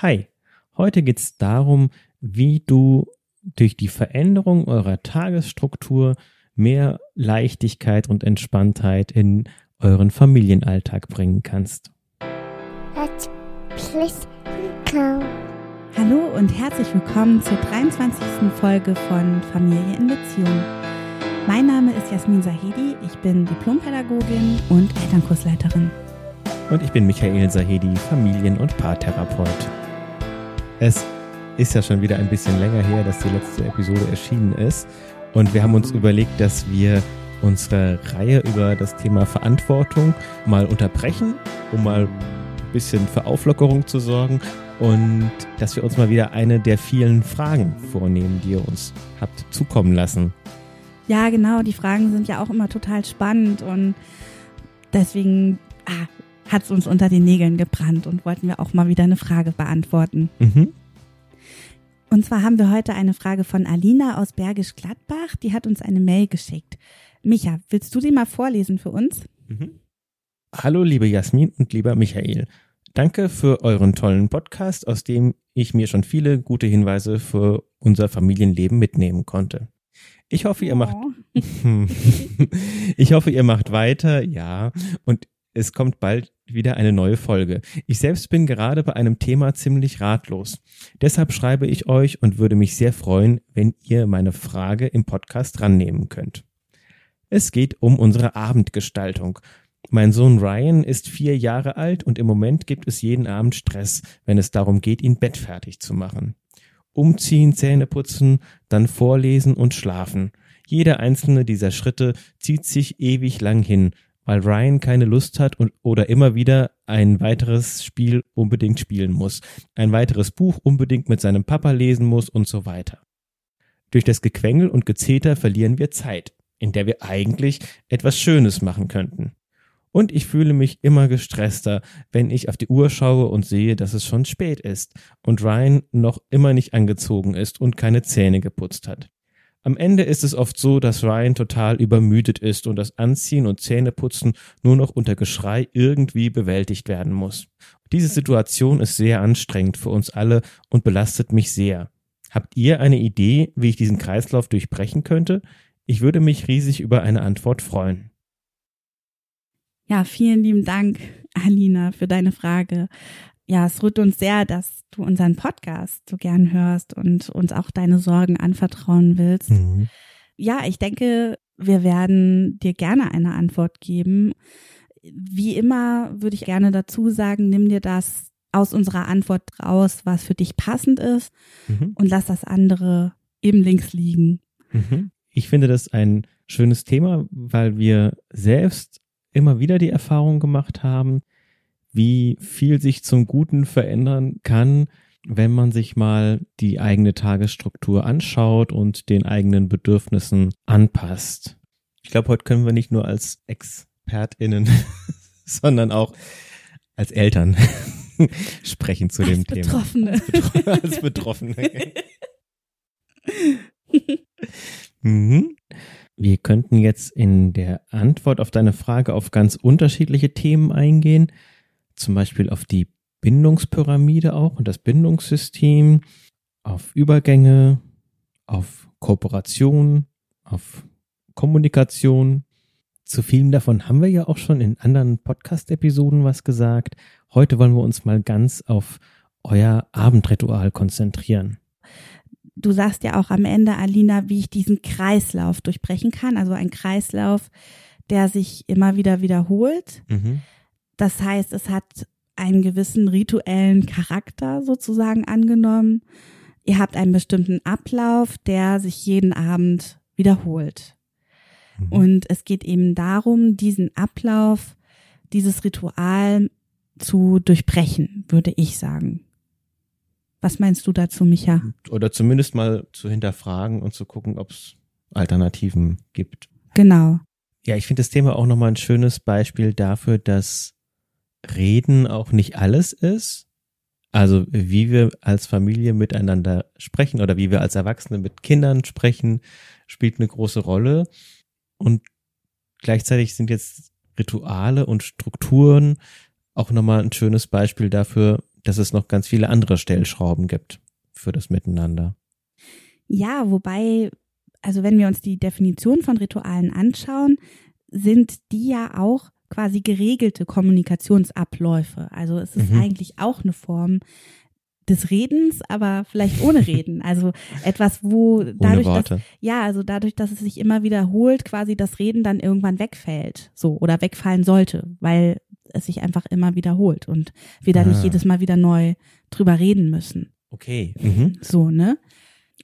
Hi, heute geht es darum, wie du durch die Veränderung eurer Tagesstruktur mehr Leichtigkeit und Entspanntheit in euren Familienalltag bringen kannst. Hallo und herzlich willkommen zur 23. Folge von Familie in Beziehung. Mein Name ist Jasmin Sahedi, ich bin Diplompädagogin und Elternkursleiterin. Und ich bin Michael Sahedi, Familien- und Paartherapeut. Es ist ja schon wieder ein bisschen länger her, dass die letzte Episode erschienen ist. Und wir haben uns überlegt, dass wir unsere Reihe über das Thema Verantwortung mal unterbrechen, um mal ein bisschen für Auflockerung zu sorgen und dass wir uns mal wieder eine der vielen Fragen vornehmen, die ihr uns habt zukommen lassen. Ja, genau, die Fragen sind ja auch immer total spannend und deswegen ah, hat es uns unter den Nägeln gebrannt und wollten wir auch mal wieder eine Frage beantworten. Mhm. Und zwar haben wir heute eine Frage von Alina aus Bergisch Gladbach. Die hat uns eine Mail geschickt. Micha, willst du sie mal vorlesen für uns? Mhm. Hallo, liebe Jasmin und lieber Michael. Danke für euren tollen Podcast, aus dem ich mir schon viele gute Hinweise für unser Familienleben mitnehmen konnte. Ich hoffe, ihr macht, oh. ich hoffe, ihr macht weiter, ja. Und es kommt bald wieder eine neue Folge. Ich selbst bin gerade bei einem Thema ziemlich ratlos. Deshalb schreibe ich euch und würde mich sehr freuen, wenn ihr meine Frage im Podcast rannehmen könnt. Es geht um unsere Abendgestaltung. Mein Sohn Ryan ist vier Jahre alt und im Moment gibt es jeden Abend Stress, wenn es darum geht, ihn bettfertig zu machen. Umziehen, Zähne putzen, dann vorlesen und schlafen. Jeder einzelne dieser Schritte zieht sich ewig lang hin, weil Ryan keine Lust hat und oder immer wieder ein weiteres Spiel unbedingt spielen muss, ein weiteres Buch unbedingt mit seinem Papa lesen muss und so weiter. Durch das Gequengel und Gezeter verlieren wir Zeit, in der wir eigentlich etwas Schönes machen könnten. Und ich fühle mich immer gestresster, wenn ich auf die Uhr schaue und sehe, dass es schon spät ist und Ryan noch immer nicht angezogen ist und keine Zähne geputzt hat. Am Ende ist es oft so, dass Ryan total übermüdet ist und das Anziehen und Zähneputzen nur noch unter Geschrei irgendwie bewältigt werden muss. Diese Situation ist sehr anstrengend für uns alle und belastet mich sehr. Habt ihr eine Idee, wie ich diesen Kreislauf durchbrechen könnte? Ich würde mich riesig über eine Antwort freuen. Ja, vielen lieben Dank, Alina, für deine Frage ja, es rührt uns sehr, dass du unseren Podcast so gern hörst und uns auch deine Sorgen anvertrauen willst. Mhm. Ja, ich denke, wir werden dir gerne eine Antwort geben. Wie immer würde ich gerne dazu sagen, nimm dir das aus unserer Antwort raus, was für dich passend ist mhm. und lass das andere eben links liegen. Mhm. Ich finde das ein schönes Thema, weil wir selbst immer wieder die Erfahrung gemacht haben, wie viel sich zum Guten verändern kann, wenn man sich mal die eigene Tagesstruktur anschaut und den eigenen Bedürfnissen anpasst. Ich glaube, heute können wir nicht nur als ExpertInnen, sondern auch als Eltern sprechen zu als dem Betroffene. Thema. Als Betroffene. als Betroffene. mhm. Wir könnten jetzt in der Antwort auf deine Frage auf ganz unterschiedliche Themen eingehen zum Beispiel auf die Bindungspyramide auch und das Bindungssystem, auf Übergänge, auf Kooperation, auf Kommunikation. Zu vielen davon haben wir ja auch schon in anderen Podcast-Episoden was gesagt. Heute wollen wir uns mal ganz auf euer Abendritual konzentrieren. Du sagst ja auch am Ende, Alina, wie ich diesen Kreislauf durchbrechen kann. Also ein Kreislauf, der sich immer wieder wiederholt. Mhm. Das heißt, es hat einen gewissen rituellen Charakter sozusagen angenommen. Ihr habt einen bestimmten Ablauf, der sich jeden Abend wiederholt. Mhm. Und es geht eben darum, diesen Ablauf, dieses Ritual zu durchbrechen, würde ich sagen. Was meinst du dazu, Micha? Oder zumindest mal zu hinterfragen und zu gucken, ob es Alternativen gibt. Genau. Ja, ich finde das Thema auch nochmal ein schönes Beispiel dafür, dass Reden auch nicht alles ist. Also wie wir als Familie miteinander sprechen oder wie wir als Erwachsene mit Kindern sprechen, spielt eine große Rolle. Und gleichzeitig sind jetzt Rituale und Strukturen auch nochmal ein schönes Beispiel dafür, dass es noch ganz viele andere Stellschrauben gibt für das Miteinander. Ja, wobei, also wenn wir uns die Definition von Ritualen anschauen, sind die ja auch quasi geregelte Kommunikationsabläufe. Also es ist mhm. eigentlich auch eine Form des Redens, aber vielleicht ohne Reden. Also etwas, wo dadurch, dass, ja, also dadurch, dass es sich immer wiederholt, quasi das Reden dann irgendwann wegfällt, so oder wegfallen sollte, weil es sich einfach immer wiederholt und wir da ah. nicht jedes Mal wieder neu drüber reden müssen. Okay. Mhm. So, ne?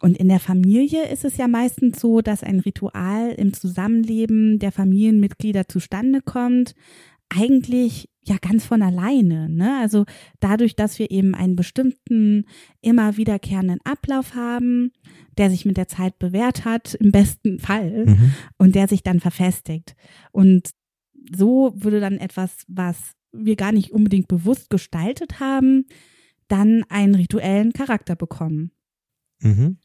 Und in der Familie ist es ja meistens so, dass ein Ritual im Zusammenleben der Familienmitglieder zustande kommt, eigentlich ja ganz von alleine. Ne? Also dadurch, dass wir eben einen bestimmten, immer wiederkehrenden Ablauf haben, der sich mit der Zeit bewährt hat, im besten Fall, mhm. und der sich dann verfestigt. Und so würde dann etwas, was wir gar nicht unbedingt bewusst gestaltet haben, dann einen rituellen Charakter bekommen. Mhm.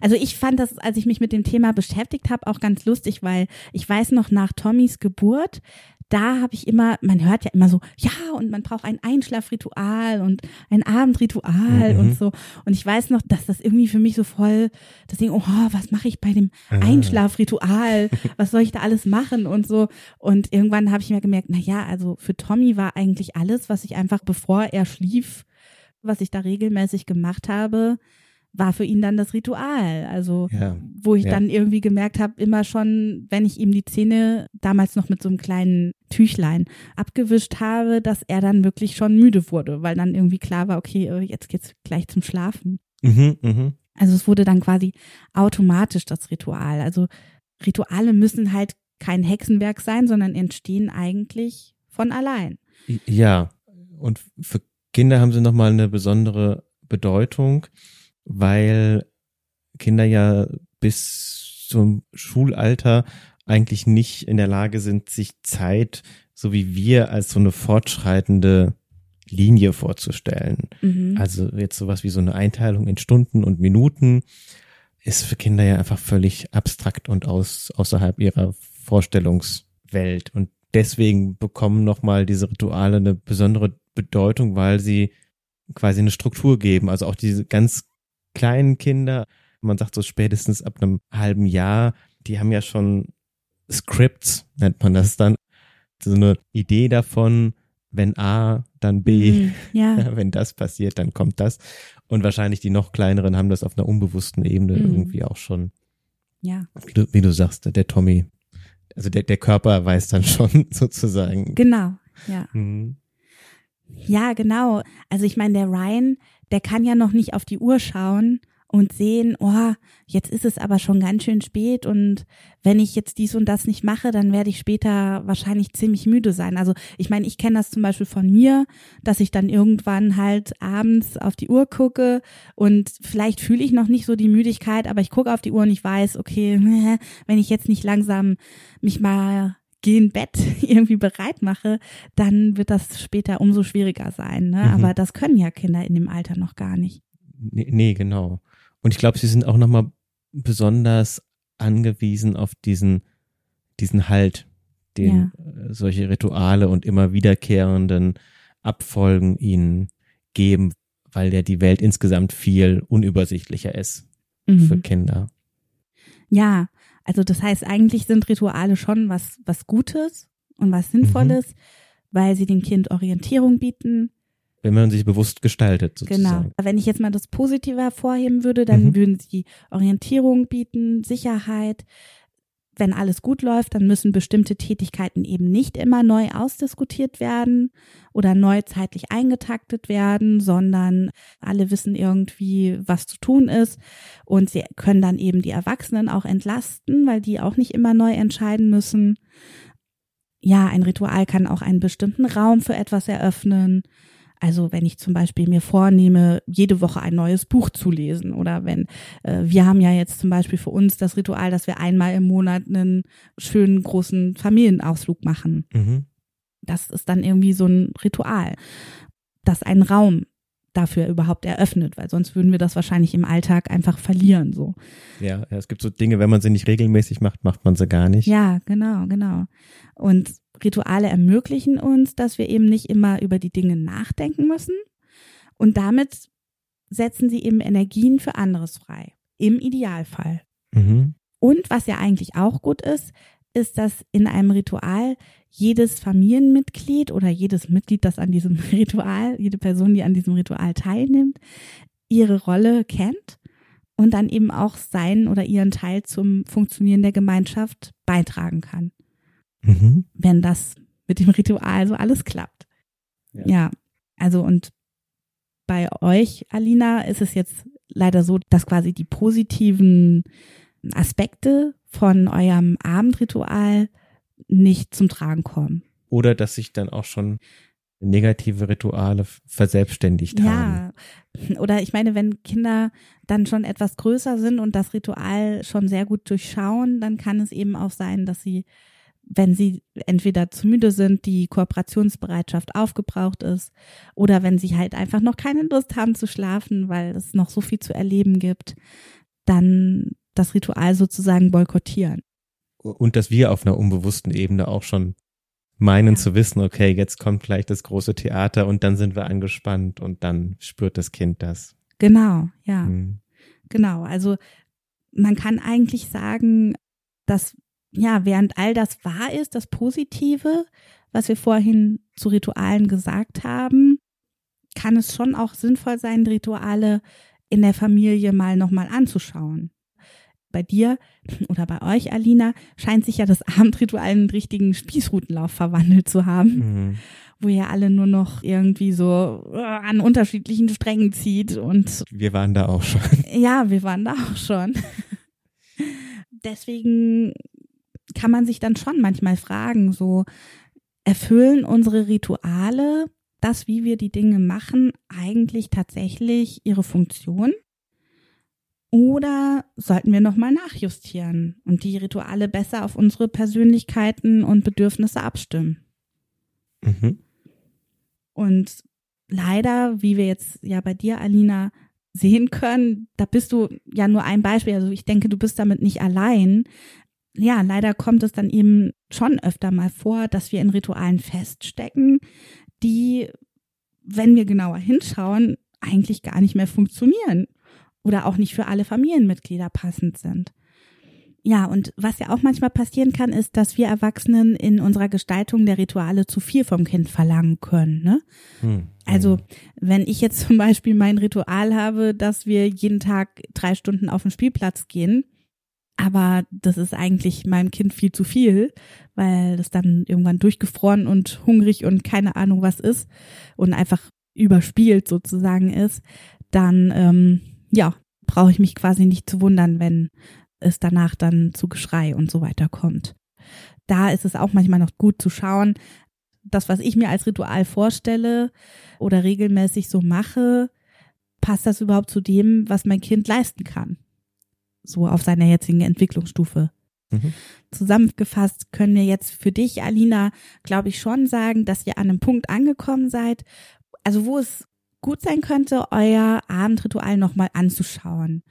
Also ich fand das, als ich mich mit dem Thema beschäftigt habe, auch ganz lustig, weil ich weiß noch nach Tommys Geburt, da habe ich immer, man hört ja immer so, ja, und man braucht ein Einschlafritual und ein Abendritual mhm. und so. Und ich weiß noch, dass das irgendwie für mich so voll das Ding, oh, was mache ich bei dem. Einschlafritual? Was soll ich da alles machen und so? Und irgendwann habe ich mir gemerkt, na ja, also für Tommy war eigentlich alles, was ich einfach bevor er schlief, was ich da regelmäßig gemacht habe, war für ihn dann das Ritual. Also, ja, wo ich ja. dann irgendwie gemerkt habe, immer schon, wenn ich ihm die Zähne damals noch mit so einem kleinen Tüchlein abgewischt habe, dass er dann wirklich schon müde wurde, weil dann irgendwie klar war, okay, äh, jetzt geht's gleich zum Schlafen. Mhm, mh. Also es wurde dann quasi automatisch das Ritual. Also Rituale müssen halt kein Hexenwerk sein, sondern entstehen eigentlich von allein. Ja, und für Kinder haben sie nochmal eine besondere Bedeutung weil Kinder ja bis zum Schulalter eigentlich nicht in der Lage sind, sich Zeit, so wie wir, als so eine fortschreitende Linie vorzustellen. Mhm. Also jetzt sowas wie so eine Einteilung in Stunden und Minuten ist für Kinder ja einfach völlig abstrakt und aus, außerhalb ihrer Vorstellungswelt. Und deswegen bekommen nochmal diese Rituale eine besondere Bedeutung, weil sie quasi eine Struktur geben. Also auch diese ganz kleinen Kinder, man sagt so spätestens ab einem halben Jahr, die haben ja schon Scripts, nennt man das dann. So eine Idee davon, wenn A, dann B, mhm, ja. wenn das passiert, dann kommt das. Und wahrscheinlich die noch kleineren haben das auf einer unbewussten Ebene mhm. irgendwie auch schon. Ja. Wie du, wie du sagst, der Tommy, also der, der Körper weiß dann schon sozusagen. Genau, ja. Mhm. Ja, genau. Also ich meine, der Ryan, der kann ja noch nicht auf die Uhr schauen und sehen, oh, jetzt ist es aber schon ganz schön spät und wenn ich jetzt dies und das nicht mache, dann werde ich später wahrscheinlich ziemlich müde sein. Also ich meine, ich kenne das zum Beispiel von mir, dass ich dann irgendwann halt abends auf die Uhr gucke und vielleicht fühle ich noch nicht so die Müdigkeit, aber ich gucke auf die Uhr und ich weiß, okay, wenn ich jetzt nicht langsam mich mal gehen Bett irgendwie bereit mache, dann wird das später umso schwieriger sein. Ne? Mhm. Aber das können ja Kinder in dem Alter noch gar nicht. Nee, nee genau. Und ich glaube, sie sind auch nochmal besonders angewiesen auf diesen, diesen Halt, den ja. Äh, solche Rituale und immer wiederkehrenden Abfolgen ihnen geben, weil ja die Welt insgesamt viel unübersichtlicher ist mhm. für Kinder. Ja, also das heißt, eigentlich sind Rituale schon was, was Gutes und was Sinnvolles, mhm. weil sie dem Kind Orientierung bieten. Wenn man sich bewusst gestaltet, sozusagen. Genau. Wenn ich jetzt mal das Positive hervorheben würde, dann mhm. würden sie Orientierung bieten, Sicherheit, wenn alles gut läuft, dann müssen bestimmte Tätigkeiten eben nicht immer neu ausdiskutiert werden oder neu zeitlich eingetaktet werden, sondern alle wissen irgendwie, was zu tun ist und sie können dann eben die Erwachsenen auch entlasten, weil die auch nicht immer neu entscheiden müssen. Ja, ein Ritual kann auch einen bestimmten Raum für etwas eröffnen. Also wenn ich zum Beispiel mir vornehme, jede Woche ein neues Buch zu lesen oder wenn äh, wir haben ja jetzt zum Beispiel für uns das Ritual, dass wir einmal im Monat einen schönen großen Familienausflug machen. Mhm. Das ist dann irgendwie so ein Ritual, das einen Raum dafür überhaupt eröffnet, weil sonst würden wir das wahrscheinlich im Alltag einfach verlieren, so. Ja, es gibt so Dinge, wenn man sie nicht regelmäßig macht, macht man sie gar nicht. Ja, genau, genau. Und Rituale ermöglichen uns, dass wir eben nicht immer über die Dinge nachdenken müssen Und damit setzen sie eben Energien für anderes frei. Im Idealfall. Mhm. Und was ja eigentlich auch gut ist, ist, dass in einem Ritual jedes Familienmitglied oder jedes Mitglied, das an diesem Ritual, jede Person, die an diesem Ritual teilnimmt, ihre Rolle kennt und dann eben auch seinen oder ihren Teil zum Funktionieren der Gemeinschaft beitragen kann. Mhm. Wenn das mit dem Ritual so alles klappt. Ja. ja, also und bei euch, Alina, ist es jetzt leider so, dass quasi die positiven Aspekte von eurem Abendritual nicht zum Tragen kommen. Oder dass sich dann auch schon negative Rituale verselbstständigt ja. haben. Ja, oder ich meine, wenn Kinder dann schon etwas größer sind und das Ritual schon sehr gut durchschauen, dann kann es eben auch sein, dass sie, wenn sie entweder zu müde sind, die Kooperationsbereitschaft aufgebraucht ist, oder wenn sie halt einfach noch keine Lust haben zu schlafen, weil es noch so viel zu erleben gibt, dann das Ritual sozusagen boykottieren. Und dass wir auf einer unbewussten Ebene auch schon meinen ja. zu wissen, okay, jetzt kommt gleich das große Theater und dann sind wir angespannt und dann spürt das Kind das. Genau, ja. Hm. Genau, also man kann eigentlich sagen, dass ja, während all das wahr ist, das Positive, was wir vorhin zu Ritualen gesagt haben, kann es schon auch sinnvoll sein, Rituale in der Familie mal nochmal anzuschauen bei dir oder bei euch, Alina, scheint sich ja das Abendritual in einen richtigen Spießrutenlauf verwandelt zu haben, mhm. wo ihr alle nur noch irgendwie so äh, an unterschiedlichen Strängen zieht und wir waren da auch schon. Ja, wir waren da auch schon. Deswegen kann man sich dann schon manchmal fragen, so erfüllen unsere Rituale das, wie wir die Dinge machen, eigentlich tatsächlich ihre Funktion? Oder sollten wir nochmal nachjustieren und die Rituale besser auf unsere Persönlichkeiten und Bedürfnisse abstimmen? Mhm. Und leider, wie wir jetzt ja bei dir, Alina, sehen können, da bist du ja nur ein Beispiel. Also ich denke, du bist damit nicht allein. Ja, leider kommt es dann eben schon öfter mal vor, dass wir in Ritualen feststecken, die, wenn wir genauer hinschauen, eigentlich gar nicht mehr funktionieren oder auch nicht für alle Familienmitglieder passend sind. Ja, und was ja auch manchmal passieren kann, ist, dass wir Erwachsenen in unserer Gestaltung der Rituale zu viel vom Kind verlangen können. Ne? Hm. Also, wenn ich jetzt zum Beispiel mein Ritual habe, dass wir jeden Tag drei Stunden auf den Spielplatz gehen, aber das ist eigentlich meinem Kind viel zu viel, weil das dann irgendwann durchgefroren und hungrig und keine Ahnung was ist und einfach überspielt sozusagen ist, dann ähm, ja, brauche ich mich quasi nicht zu wundern, wenn es danach dann zu Geschrei und so weiter kommt. Da ist es auch manchmal noch gut zu schauen, das, was ich mir als Ritual vorstelle oder regelmäßig so mache, passt das überhaupt zu dem, was mein Kind leisten kann? So auf seiner jetzigen Entwicklungsstufe. Mhm. Zusammengefasst können wir jetzt für dich, Alina, glaube ich schon sagen, dass ihr an einem Punkt angekommen seid, also wo es gut sein könnte, euer Abendritual nochmal anzuschauen.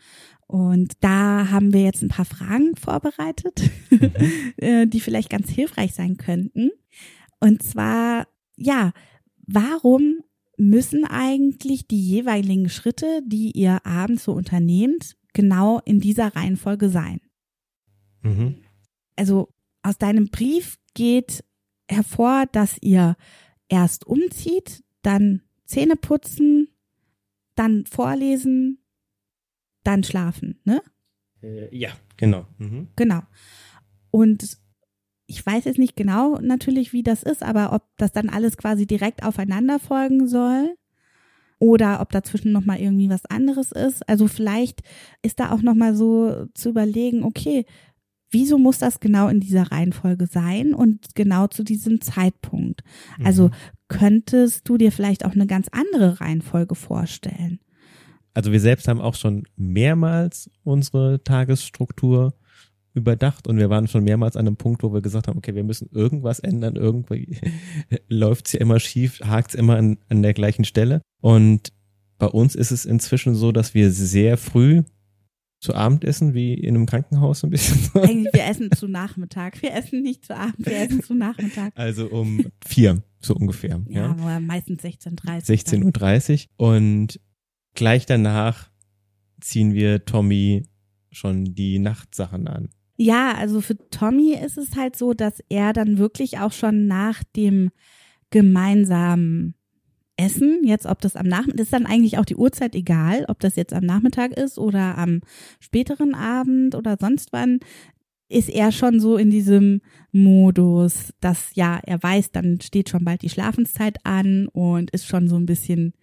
Und da haben wir jetzt ein paar Fragen vorbereitet, mhm. Äh, die vielleicht ganz hilfreich sein könnten. Und zwar, ja, warum müssen eigentlich die jeweiligen Schritte, die ihr abends so unternehmt, genau in dieser Reihenfolge sein? Mhm. Also aus deinem Brief geht hervor, dass ihr erst umzieht, dann Zähne putzen, dann vorlesen, dann schlafen, ne? Äh, ja, genau. Mhm. Genau. Und ich weiß jetzt nicht genau natürlich, wie das ist, aber ob das dann alles quasi direkt aufeinander folgen soll oder ob dazwischen noch mal irgendwie was anderes ist. Also vielleicht ist da auch noch mal so zu überlegen, okay, wieso muss das genau in dieser Reihenfolge sein und genau zu diesem Zeitpunkt? Also mhm. könntest du dir vielleicht auch eine ganz andere Reihenfolge vorstellen? Also wir selbst haben auch schon mehrmals unsere Tagesstruktur überdacht und wir waren schon mehrmals an einem Punkt, wo wir gesagt haben, okay, wir müssen irgendwas ändern, irgendwie läuft es ja immer schief, hakt es immer an, an der gleichen Stelle. Und bei uns ist es inzwischen so, dass wir sehr früh zu Abend essen, wie in einem Krankenhaus ein bisschen. Eigentlich, wir essen zu Nachmittag. Wir essen nicht zu Abend, wir essen zu Nachmittag. Also um vier. so ungefähr. Ja, ja meistens 16.30 16.30 Uhr. Und gleich danach ziehen wir Tommy schon die Nachtsachen an. Ja, also für Tommy ist es halt so, dass er dann wirklich auch schon nach dem gemeinsamen Essen, jetzt ob das am Nachmittag, ist dann eigentlich auch die Uhrzeit egal, ob das jetzt am Nachmittag ist oder am späteren Abend oder sonst wann, ist er schon so in diesem Modus, dass ja, er weiß, dann steht schon bald die Schlafenszeit an und ist schon so ein bisschen,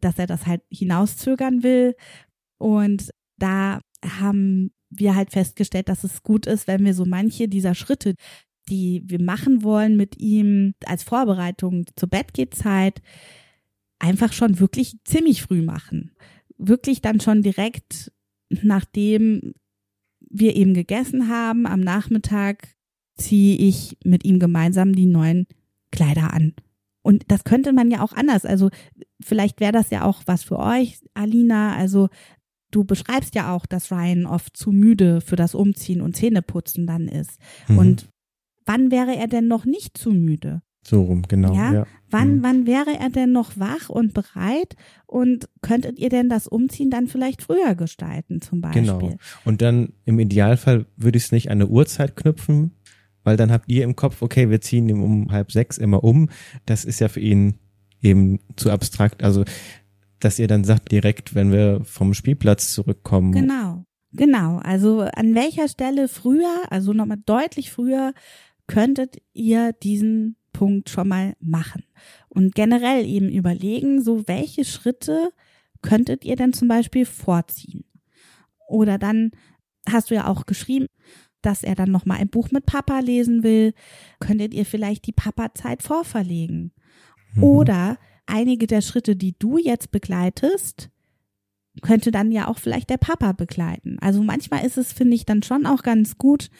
dass er das halt hinauszögern will. Und da haben wir halt festgestellt, dass es gut ist, wenn wir so manche dieser Schritte, die wir machen wollen mit ihm als Vorbereitung zur Bettgehzeit, einfach schon wirklich ziemlich früh machen. Wirklich dann schon direkt nachdem wir eben gegessen haben, am Nachmittag ziehe ich mit ihm gemeinsam die neuen Kleider an. Und das könnte man ja auch anders. Also vielleicht wäre das ja auch was für euch, Alina. Also du beschreibst ja auch, dass Ryan oft zu müde für das Umziehen und Zähneputzen dann ist. Mhm. Und wann wäre er denn noch nicht zu müde? So rum, genau. Ja. ja. Wann, mhm. wann wäre er denn noch wach und bereit? Und könntet ihr denn das Umziehen dann vielleicht früher gestalten, zum Beispiel? Genau. Und dann im Idealfall würde ich es nicht an eine Uhrzeit knüpfen, weil dann habt ihr im Kopf, okay, wir ziehen ihn um halb sechs immer um. Das ist ja für ihn eben zu abstrakt. Also, dass ihr dann sagt, direkt, wenn wir vom Spielplatz zurückkommen. Genau. Genau. Also an welcher Stelle früher, also nochmal deutlich früher, könntet ihr diesen Punkt schon mal machen. Und generell eben überlegen, so welche Schritte könntet ihr denn zum Beispiel vorziehen? Oder dann hast du ja auch geschrieben, dass er dann noch mal ein Buch mit Papa lesen will, könntet ihr vielleicht die Papa-Zeit vorverlegen. Mhm. Oder einige der Schritte, die du jetzt begleitest, könnte dann ja auch vielleicht der Papa begleiten. Also manchmal ist es, finde ich, dann schon auch ganz gut,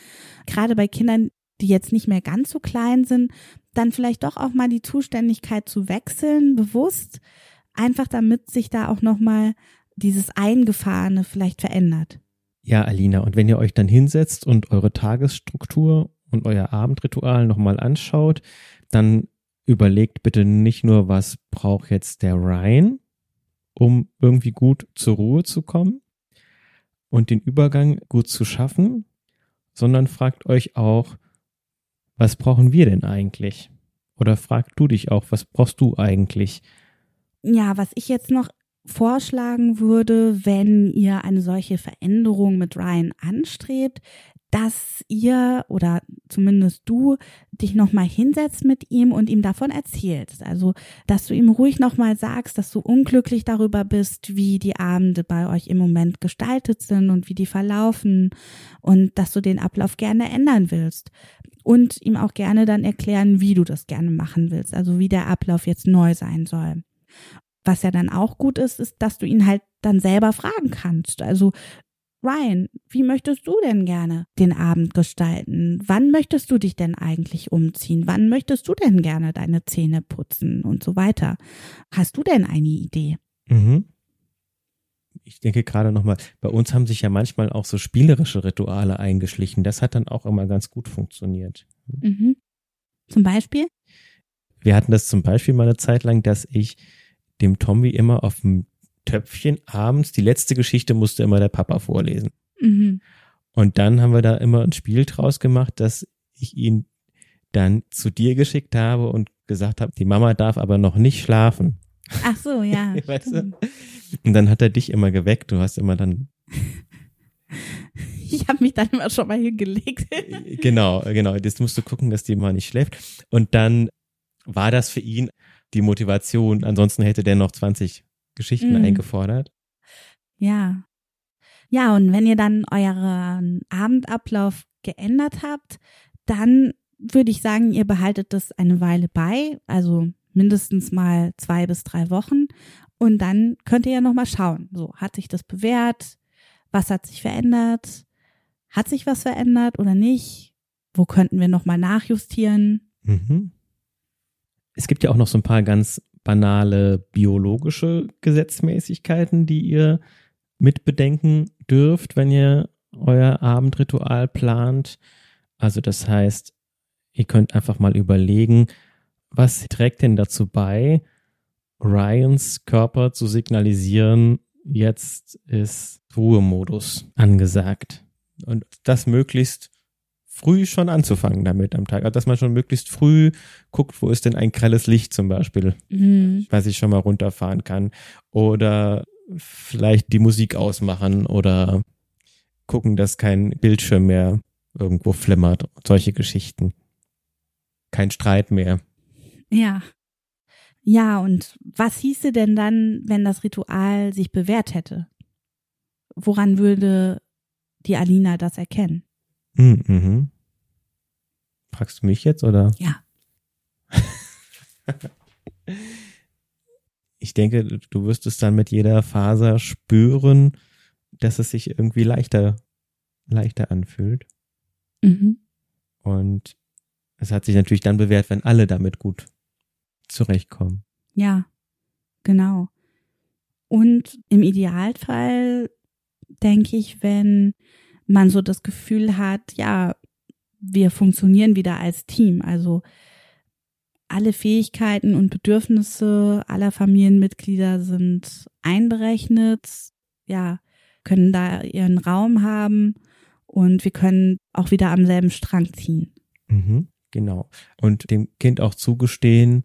gerade bei Kindern, die jetzt nicht mehr ganz so klein sind, dann vielleicht doch auch mal die Zuständigkeit zu wechseln, bewusst, einfach damit sich da auch nochmal dieses Eingefahrene vielleicht verändert. Ja, Alina, und wenn ihr euch dann hinsetzt und eure Tagesstruktur und euer Abendritual nochmal anschaut, dann überlegt bitte nicht nur, was braucht jetzt der Ryan, um irgendwie gut zur Ruhe zu kommen und den Übergang gut zu schaffen, sondern fragt euch auch, was brauchen wir denn eigentlich? Oder frag du dich auch, was brauchst du eigentlich? Ja, was ich jetzt noch vorschlagen würde, wenn ihr eine solche Veränderung mit Ryan anstrebt, dass ihr oder zumindest du dich nochmal hinsetzt mit ihm und ihm davon erzählst. Also, dass du ihm ruhig nochmal sagst, dass du unglücklich darüber bist, wie die Abende bei euch im Moment gestaltet sind und wie die verlaufen und dass du den Ablauf gerne ändern willst. Und ihm auch gerne dann erklären, wie du das gerne machen willst, also wie der Ablauf jetzt neu sein soll. Was ja dann auch gut ist, ist, dass du ihn halt dann selber fragen kannst. Also Ryan, wie möchtest du denn gerne den Abend gestalten? Wann möchtest du dich denn eigentlich umziehen? Wann möchtest du denn gerne deine Zähne putzen und so weiter? Hast du denn eine Idee? Mhm. Ich denke gerade nochmal, bei uns haben sich ja manchmal auch so spielerische Rituale eingeschlichen. Das hat dann auch immer ganz gut funktioniert. Mhm. Zum Beispiel? Wir hatten das zum Beispiel mal eine Zeit lang, dass ich dem Tommy immer auf dem Töpfchen abends, die letzte Geschichte musste immer der Papa vorlesen. Mhm. Und dann haben wir da immer ein Spiel draus gemacht, dass ich ihn dann zu dir geschickt habe und gesagt habe, die Mama darf aber noch nicht schlafen. Ach so, ja. weißt du? Und dann hat er dich immer geweckt. Du hast immer dann. Ich habe mich dann immer schon mal hingelegt. genau, genau. Jetzt musst du gucken, dass die mal nicht schläft. Und dann war das für ihn die Motivation. Ansonsten hätte der noch 20 Geschichten mhm. eingefordert. Ja. Ja, und wenn ihr dann euren Abendablauf geändert habt, dann würde ich sagen, ihr behaltet das eine Weile bei, also mindestens mal zwei bis drei Wochen. Und dann könnt ihr ja nochmal schauen. So, hat sich das bewährt? Was hat sich verändert? Hat sich was verändert oder nicht? Wo könnten wir nochmal nachjustieren? Mhm. Es gibt ja auch noch so ein paar ganz banale biologische Gesetzmäßigkeiten, die ihr mitbedenken dürft, wenn ihr euer Abendritual plant. Also das heißt, ihr könnt einfach mal überlegen, Was trägt denn dazu bei, Ryans Körper zu signalisieren, jetzt ist Ruhemodus angesagt? Und das möglichst früh schon anzufangen damit am Tag. Also dass man schon möglichst früh guckt, wo ist denn ein grelles Licht zum Beispiel, mhm. was ich schon mal runterfahren kann. Oder vielleicht die Musik ausmachen oder gucken, dass kein Bildschirm mehr irgendwo flimmert. Solche Geschichten. Kein Streit mehr. Ja. Ja, und was hieße denn dann, wenn das Ritual sich bewährt hätte? Woran würde die Alina das erkennen? Mhm. mhm. Fragst du mich jetzt oder? Ja. ich denke, du wirst es dann mit jeder Faser spüren, dass es sich irgendwie leichter, leichter anfühlt. Mhm. Und es hat sich natürlich dann bewährt, wenn alle damit gut zurechtkommen. Ja, genau. Und im Idealfall denke ich, wenn man so das Gefühl hat, ja, wir funktionieren wieder als Team. Also alle Fähigkeiten und Bedürfnisse aller Familienmitglieder sind einberechnet, ja, können da ihren Raum haben und wir können auch wieder am selben Strang ziehen. Mhm, genau. Und dem Kind auch zugestehen,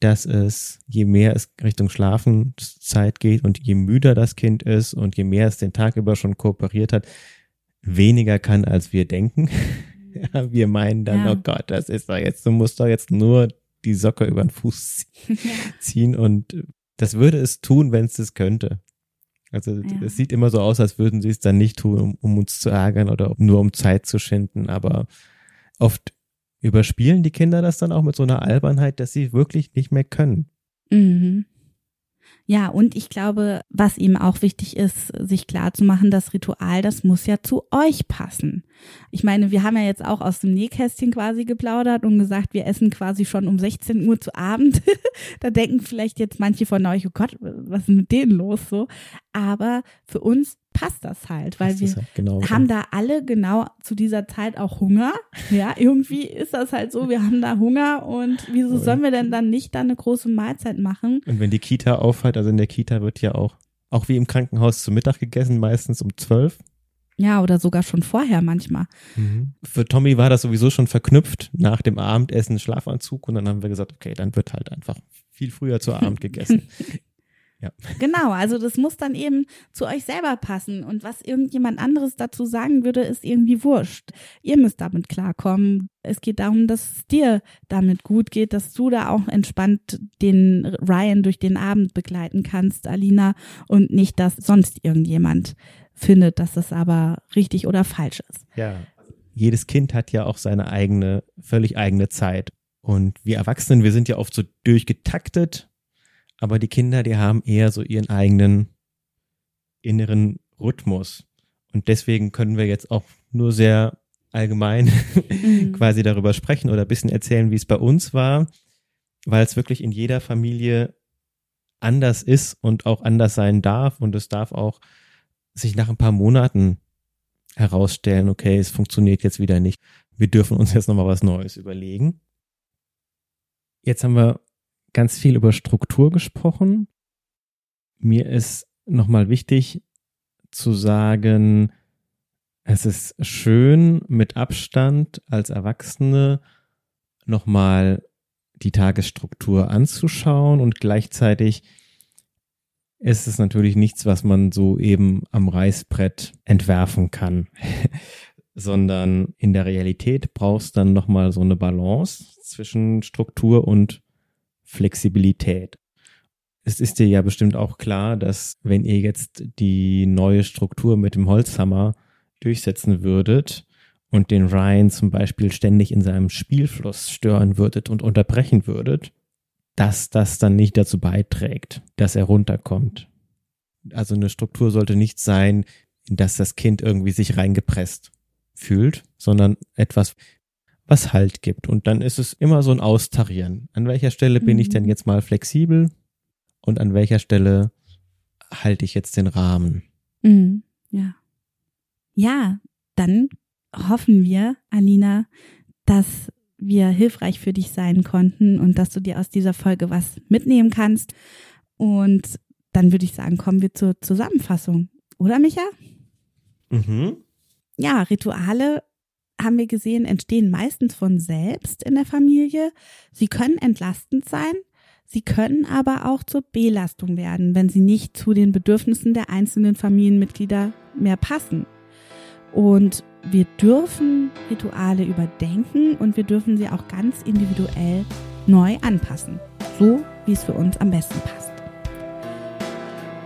dass es, je mehr es Richtung Schlafenszeit geht und je müder das Kind ist und je mehr es den Tag über schon kooperiert hat, weniger kann, als wir denken. ja, wir meinen dann, ja. oh Gott, das ist doch jetzt, du musst doch jetzt nur die Socke über den Fuß ziehen und das würde es tun, wenn es das könnte. Also ja. es sieht immer so aus, als würden sie es dann nicht tun, um, um uns zu ärgern oder nur um Zeit zu schinden, aber oft überspielen die Kinder das dann auch mit so einer Albernheit, dass sie wirklich nicht mehr können. Mhm. Ja, und ich glaube, was ihm auch wichtig ist, sich klar zu machen, das Ritual, das muss ja zu euch passen. Ich meine, wir haben ja jetzt auch aus dem Nähkästchen quasi geplaudert und gesagt, wir essen quasi schon um 16 Uhr zu Abend. da denken vielleicht jetzt manche von euch, oh Gott, was ist mit denen los so? Aber für uns passt das halt, weil wir halt genau haben da alle genau zu dieser Zeit auch Hunger. Ja, irgendwie ist das halt so, wir haben da Hunger und wieso sollen wir denn dann nicht da eine große Mahlzeit machen? Und wenn die Kita aufhört, also in der Kita wird ja auch, auch wie im Krankenhaus zu Mittag gegessen, meistens um zwölf. Ja, oder sogar schon vorher manchmal. Mhm. Für Tommy war das sowieso schon verknüpft nach dem Abendessen Schlafanzug und dann haben wir gesagt, okay, dann wird halt einfach viel früher zu Abend gegessen. Ja. Genau, also das muss dann eben zu euch selber passen. Und was irgendjemand anderes dazu sagen würde, ist irgendwie wurscht. Ihr müsst damit klarkommen. Es geht darum, dass es dir damit gut geht, dass du da auch entspannt den Ryan durch den Abend begleiten kannst, Alina, und nicht, dass sonst irgendjemand findet, dass das aber richtig oder falsch ist. Ja. Jedes Kind hat ja auch seine eigene, völlig eigene Zeit. Und wir Erwachsenen, wir sind ja oft so durchgetaktet aber die Kinder, die haben eher so ihren eigenen inneren Rhythmus. Und deswegen können wir jetzt auch nur sehr allgemein mhm. quasi darüber sprechen oder ein bisschen erzählen, wie es bei uns war, weil es wirklich in jeder Familie anders ist und auch anders sein darf. Und es darf auch sich nach ein paar Monaten herausstellen, okay, es funktioniert jetzt wieder nicht. Wir dürfen uns jetzt nochmal was Neues überlegen. Jetzt haben wir ganz viel über Struktur gesprochen. Mir ist nochmal wichtig zu sagen, es ist schön, mit Abstand als Erwachsene nochmal die Tagesstruktur anzuschauen und gleichzeitig ist es natürlich nichts, was man so eben am Reißbrett entwerfen kann, sondern in der Realität brauchst dann nochmal so eine Balance zwischen Struktur und Flexibilität. Es ist dir ja bestimmt auch klar, dass wenn ihr jetzt die neue Struktur mit dem Holzhammer durchsetzen würdet und den Ryan zum Beispiel ständig in seinem Spielfluss stören würdet und unterbrechen würdet, dass das dann nicht dazu beiträgt, dass er runterkommt. Also eine Struktur sollte nicht sein, dass das Kind irgendwie sich reingepresst fühlt, sondern etwas, was Halt gibt. Und dann ist es immer so ein Austarieren. An welcher Stelle bin mhm. ich denn mhm. jetzt mal flexibel und an welcher Stelle halte ich jetzt den Rahmen? Mhm. Ja. Ja, dann hoffen wir, Alina, dass wir hilfreich für dich sein konnten und dass du dir aus dieser Folge was mitnehmen kannst. Und dann würde ich sagen, kommen wir zur Zusammenfassung. Oder, Micha? Mhm. Ja, Rituale haben wir gesehen, entstehen meistens von selbst in der Familie. Sie können entlastend sein, sie können aber auch zur Belastung werden, wenn sie nicht zu den Bedürfnissen der einzelnen Familienmitglieder mehr passen. Und wir dürfen Rituale überdenken und wir dürfen sie auch ganz individuell neu anpassen, so wie es für uns am besten passt.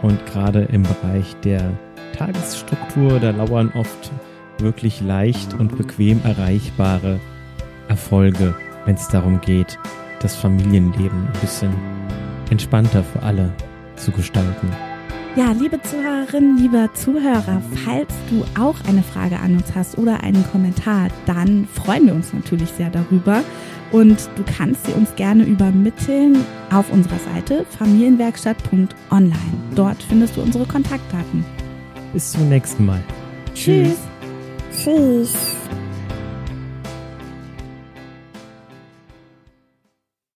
Und gerade im Bereich der Tagesstruktur, da lauern oft wirklich leicht und bequem erreichbare Erfolge, wenn es darum geht, das Familienleben ein bisschen entspannter für alle zu gestalten. Ja, liebe Zuhörerinnen, lieber Zuhörer, falls du auch eine Frage an uns hast oder einen Kommentar, dann freuen wir uns natürlich sehr darüber. Und du kannst sie uns gerne übermitteln auf unserer Seite familienwerkstatt.online. Dort findest du unsere Kontaktdaten. Bis zum nächsten Mal. Tschüss. Tschüss. Cease